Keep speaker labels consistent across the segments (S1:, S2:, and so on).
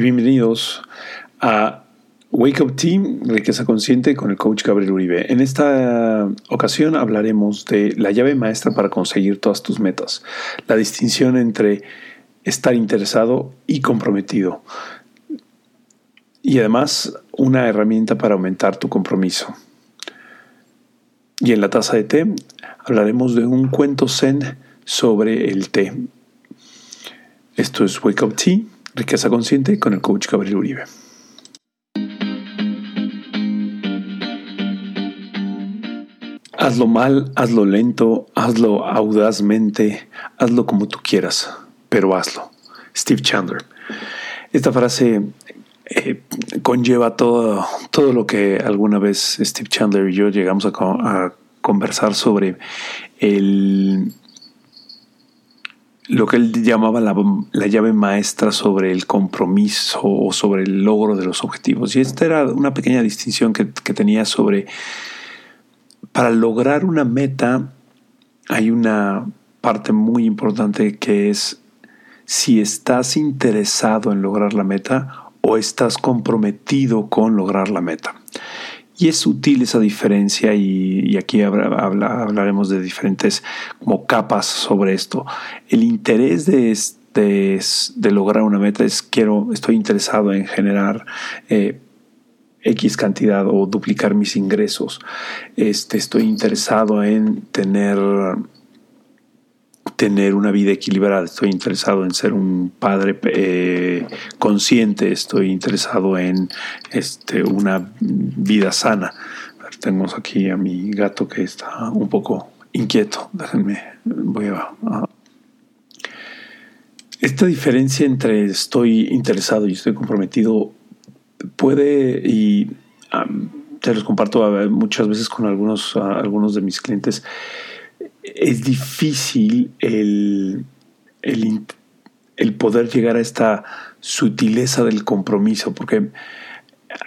S1: bienvenidos a Wake Up Team, Riqueza Consciente con el coach Gabriel Uribe. En esta ocasión hablaremos de la llave maestra para conseguir todas tus metas, la distinción entre estar interesado y comprometido y además una herramienta para aumentar tu compromiso. Y en la taza de té hablaremos de un cuento zen sobre el té. Esto es Wake Up Tea, Riqueza Consciente con el coach Gabriel Uribe. Hazlo mal, hazlo lento, hazlo audazmente, hazlo como tú quieras, pero hazlo. Steve Chandler. Esta frase eh, conlleva todo, todo lo que alguna vez Steve Chandler y yo llegamos a, a conversar sobre el, lo que él llamaba la, la, llave maestra sobre el compromiso o sobre el logro de los objetivos. Y esta era una pequeña distinción que, que tenía sobre, para lograr una meta hay una parte muy importante que es si estás interesado en lograr la meta o estás comprometido con lograr la meta. Y es sutil esa diferencia y, aquí habla, habla, hablaremos de diferentes como capas sobre esto. El interés de, lograr una meta es quiero, estoy interesado en generar eh, X cantidad o duplicar mis ingresos. Este, estoy interesado en tener tener una vida equilibrada, estoy interesado en ser un padre eh, consciente, estoy interesado en este, una vida sana. Tenemos aquí a mi gato que está un poco inquieto, déjenme, voy a... esta diferencia entre estoy interesado y estoy comprometido puede, y te los comparto muchas veces con algunos, uh, algunos de mis clientes, es difícil el, el, el, poder llegar a esta sutileza del compromiso, porque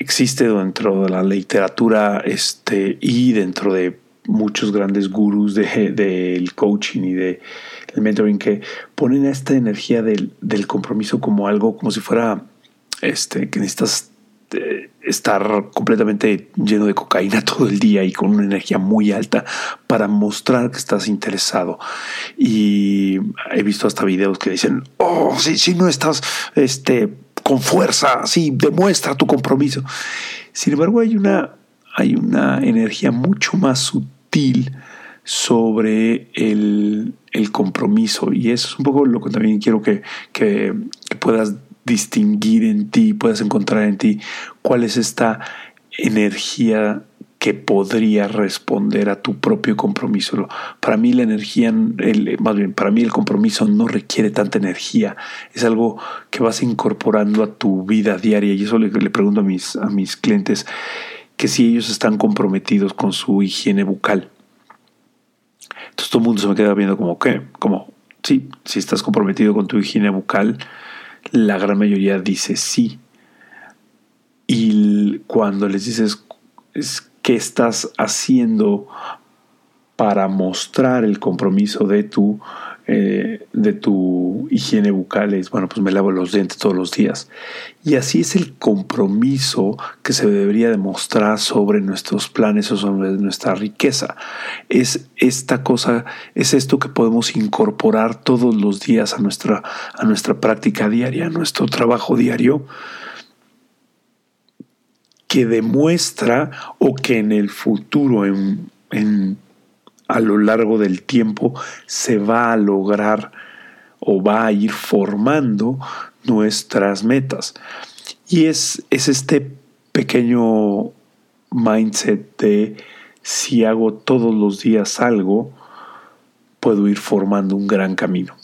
S1: existe dentro de la literatura este, y dentro de muchos grandes gurús del de, coaching y del de mentoring que ponen esta energía del, del compromiso como algo, como si fuera este, que necesitas estar completamente lleno de cocaína todo el día y con una energía muy alta para mostrar que estás interesado. Y he visto hasta videos que dicen, oh, si, si no estás este, con fuerza, sí, demuestra tu compromiso. Sin embargo, hay una, hay una energía mucho más sutil sobre el, el, compromiso y eso es un poco lo que también quiero que, que, que puedas distinguir en ti, puedes encontrar en ti cuál es esta energía que podría responder a tu propio compromiso. Para mí la energía, el, más bien, para mí el compromiso no requiere tanta energía. Es algo que vas incorporando a tu vida diaria. Y eso le, le pregunto a mis, a mis clientes, que si ellos están comprometidos con su higiene bucal. Entonces todo el mundo se me queda viendo como, ¿qué? Como, sí, si estás comprometido con tu higiene bucal, la gran mayoría dice sí. Y cuando les dices qué estás haciendo para mostrar el compromiso de tu eh, de tu higiene bucal es, bueno, pues me lavo los dientes todos los días. Y así es el compromiso que se debería demostrar sobre nuestros planes o sobre nuestra riqueza. Es esta cosa, es esto que podemos incorporar todos los días a nuestra, a nuestra práctica diaria, a nuestro trabajo diario que demuestra o que en el futuro, en, en a lo largo del tiempo se va a lograr o va a ir formando nuestras metas. Y es, es este pequeño mindset de si hago todos los días algo, puedo ir formando un gran camino.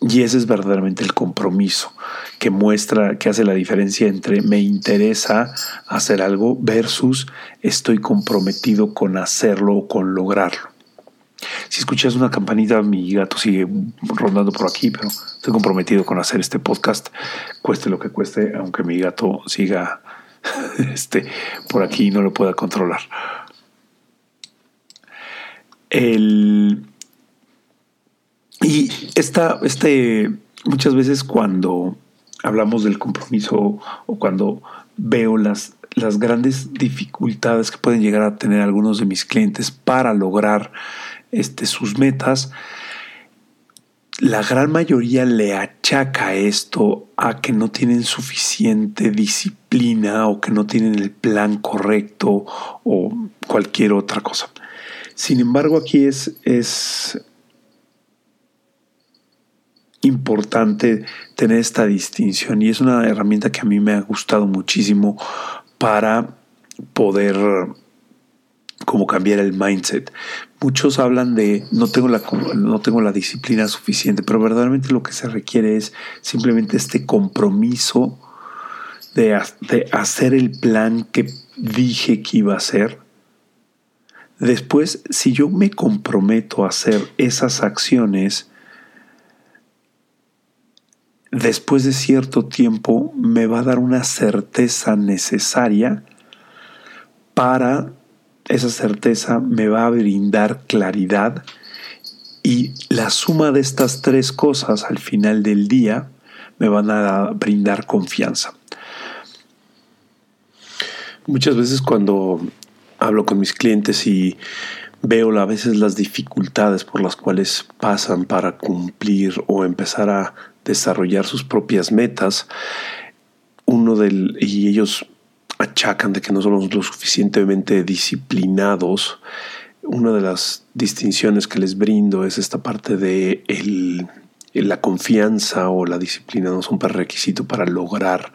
S1: Y ese es verdaderamente el compromiso que muestra, que hace la diferencia entre me interesa hacer algo versus estoy comprometido con hacerlo o con lograrlo. Si escuchas una campanita, mi gato sigue rondando por aquí, pero estoy comprometido con hacer este podcast, cueste lo que cueste, aunque mi gato siga este, por aquí y no lo pueda controlar. El, y esta, este, muchas veces cuando hablamos del compromiso o cuando veo las, las grandes dificultades que pueden llegar a tener algunos de mis clientes para lograr este, sus metas, la gran mayoría le achaca esto a que no tienen suficiente disciplina o que no tienen el plan correcto o cualquier otra cosa. Sin embargo, aquí es, es importante tener esta distinción y es una herramienta que a mí me ha gustado muchísimo para poder como cambiar el mindset. Muchos hablan de no tengo la no tengo la disciplina suficiente, pero verdaderamente lo que se requiere es simplemente este compromiso de, de hacer el plan que dije que iba a hacer. Después, si yo me comprometo a hacer esas acciones, después de cierto tiempo me va a dar una certeza necesaria para esa certeza me va a brindar claridad y la suma de estas tres cosas al final del día me van a brindar confianza. Muchas veces cuando hablo con mis clientes y veo a veces las dificultades por las cuales pasan para cumplir o empezar a desarrollar sus propias metas, uno del y ellos achacan de que no somos lo suficientemente disciplinados. Una de las distinciones que les brindo es esta parte de la confianza o la disciplina no son requisito para lograr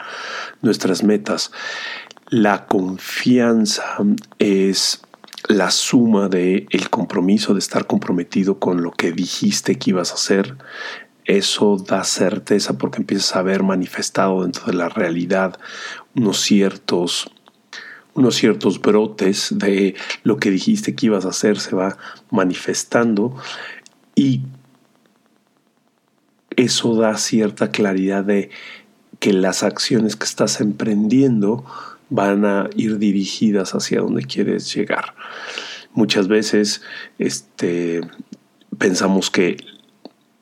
S1: nuestras metas. La confianza es la suma de el compromiso de estar comprometido con lo que dijiste que ibas a hacer eso da certeza porque empiezas a ver manifestado dentro de la realidad unos ciertos unos ciertos brotes de lo que dijiste que ibas a hacer se va manifestando y eso da cierta claridad de que las acciones que estás emprendiendo van a ir dirigidas hacia donde quieres llegar. Muchas veces este, pensamos que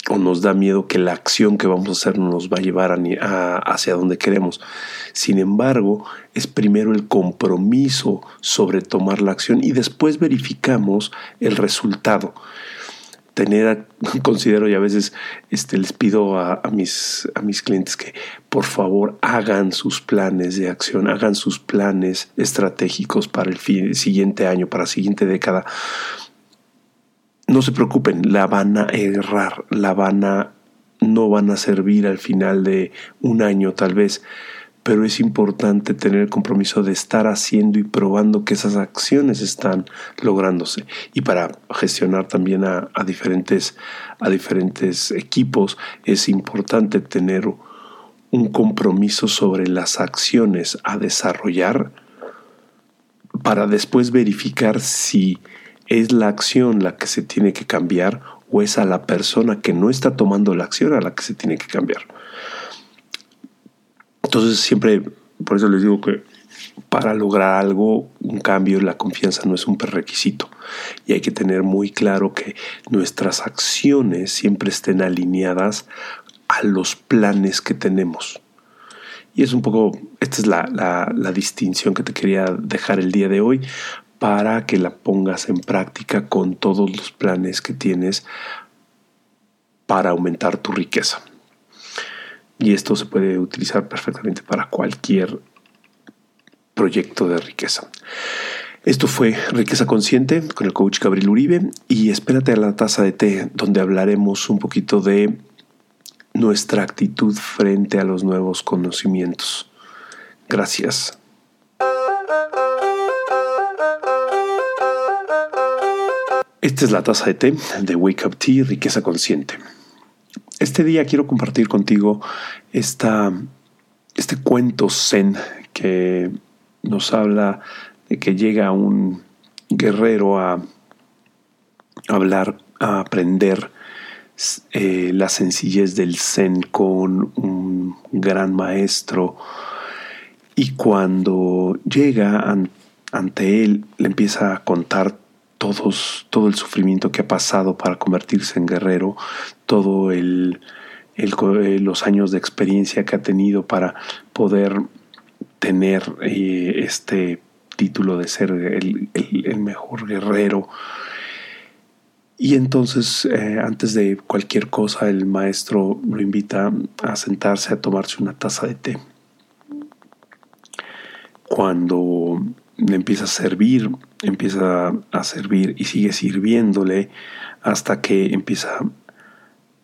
S1: o nos da miedo que la acción que vamos a hacer no nos va a llevar hacia donde queremos. Sin embargo, es primero el compromiso sobre tomar la acción y después verificamos el resultado. Tener, considero y a veces este, les pido a, mis, a mis clientes que por favor hagan sus planes de acción, hagan sus planes estratégicos para el siguiente año, para la siguiente década no se preocupen, la van a errar, la van a no van a servir al final de un año tal vez, pero es importante tener el compromiso de estar haciendo y probando que esas acciones están lográndose. Y para gestionar también a, diferentes, a diferentes equipos es importante tener un compromiso sobre las acciones a desarrollar para después verificar si es la acción la que se tiene que cambiar o es a la persona que no está tomando la acción a la que se tiene que cambiar. Entonces siempre, por eso les digo que para lograr algo, un cambio, la confianza no es un prerequisito. Y hay que tener muy claro que nuestras acciones siempre estén alineadas a los planes que tenemos. Y es un poco, esta es la, la distinción que te quería dejar el día de hoy para que la pongas en práctica con todos los planes que tienes para aumentar tu riqueza. Y esto se puede utilizar perfectamente para cualquier proyecto de riqueza. Esto fue Riqueza Consciente con el coach Gabriel Uribe y espérate a la taza de té donde hablaremos un poquito de nuestra actitud frente a los nuevos conocimientos. Gracias. Esta es la taza de té de Wake Up Tea Riqueza Consciente. este día quiero compartir contigo esta, este cuento zen que nos habla de que llega un guerrero a hablar, a aprender eh, la sencillez del zen con un gran maestro y cuando llega ante él le empieza a contar todos, todo el sufrimiento que ha pasado para convertirse en guerrero, todo el, eh, los años de experiencia que ha tenido para poder tener eh, este título de ser el, mejor guerrero y entonces, eh, antes de cualquier cosa, el maestro lo invita a sentarse a tomarse una taza de té. Cuando empieza a servir, empieza a servir y sigue sirviéndole hasta que empieza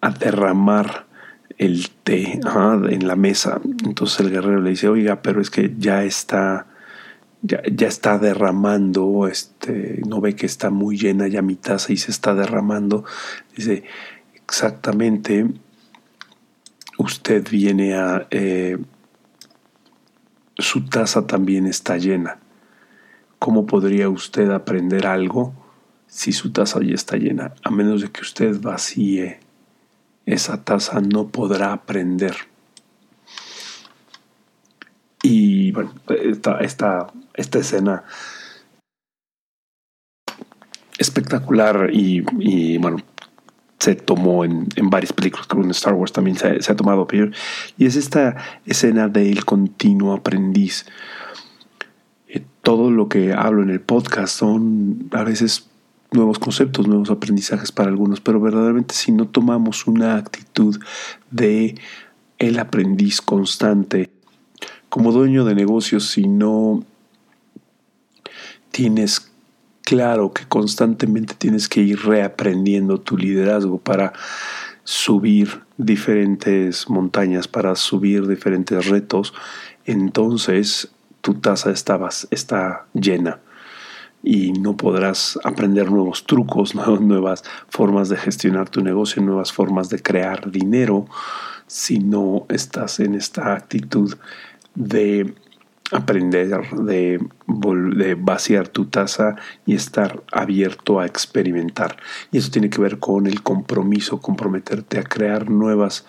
S1: a derramar el té en la mesa. Entonces el guerrero le dice, oiga, pero es que ya está ya, está derramando, este, no ve que está muy llena ya mi taza y se está derramando. Dice, exactamente, usted viene a... Eh, su taza también está llena. ¿Cómo podría usted aprender algo si su taza ya está llena? A menos de que usted vacíe esa taza, no podrá aprender. Y bueno, esta, esta, escena espectacular y, bueno, se tomó en, varias películas, como en Star Wars también se, ha tomado. Y es esta escena del continuo aprendiz. Eh, todo lo que hablo en el podcast son a veces nuevos conceptos, nuevos aprendizajes para algunos, pero verdaderamente si no tomamos una actitud de el aprendiz constante, como dueño de negocios si no tienes claro que constantemente tienes que ir reaprendiendo tu liderazgo para subir diferentes montañas, para subir diferentes retos, entonces tu taza está, está llena y no podrás aprender nuevos trucos, nuevas formas de gestionar tu negocio, nuevas formas de crear dinero si no estás en esta actitud de aprender, de, vaciar tu taza y estar abierto a experimentar. Y eso tiene que ver con el compromiso, comprometerte a crear nuevas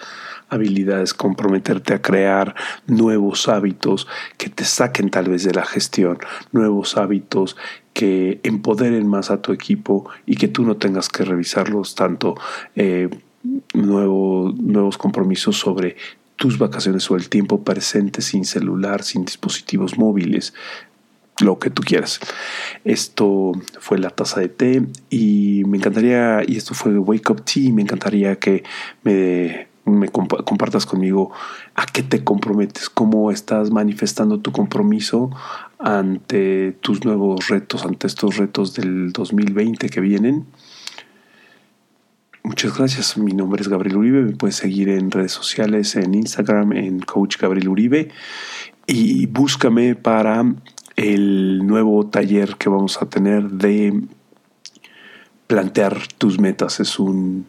S1: habilidades, comprometerte a crear nuevos hábitos que te saquen tal vez de la gestión, nuevos hábitos que empoderen más a tu equipo y que tú no tengas que revisarlos tanto. Eh, nuevos compromisos sobre tus vacaciones o el tiempo presente sin celular, sin dispositivos móviles, lo que tú quieras. Esto fue la taza de té y me encantaría, y esto fue Wake Up Tea, me encantaría que me, compartas conmigo a qué te comprometes, cómo estás manifestando tu compromiso ante tus nuevos retos, ante estos retos del 2020 que vienen. Muchas gracias. Mi nombre es Gabriel Uribe. Me puedes seguir en redes sociales, en Instagram, en Coach Gabriel Uribe. Y búscame para el nuevo taller que vamos a tener de plantear tus metas. Es un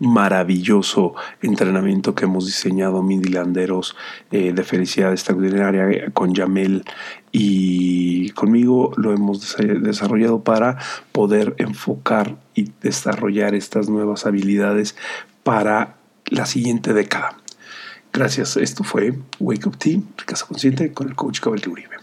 S1: maravilloso entrenamiento que hemos diseñado Mindilanderos eh, de felicidad extraordinaria con Yamel y conmigo lo hemos desarrollado para poder enfocar y desarrollar estas nuevas habilidades para la siguiente década. Gracias, esto fue Wake Up Team, Casa Consciente con el coach Gabriel Uribe.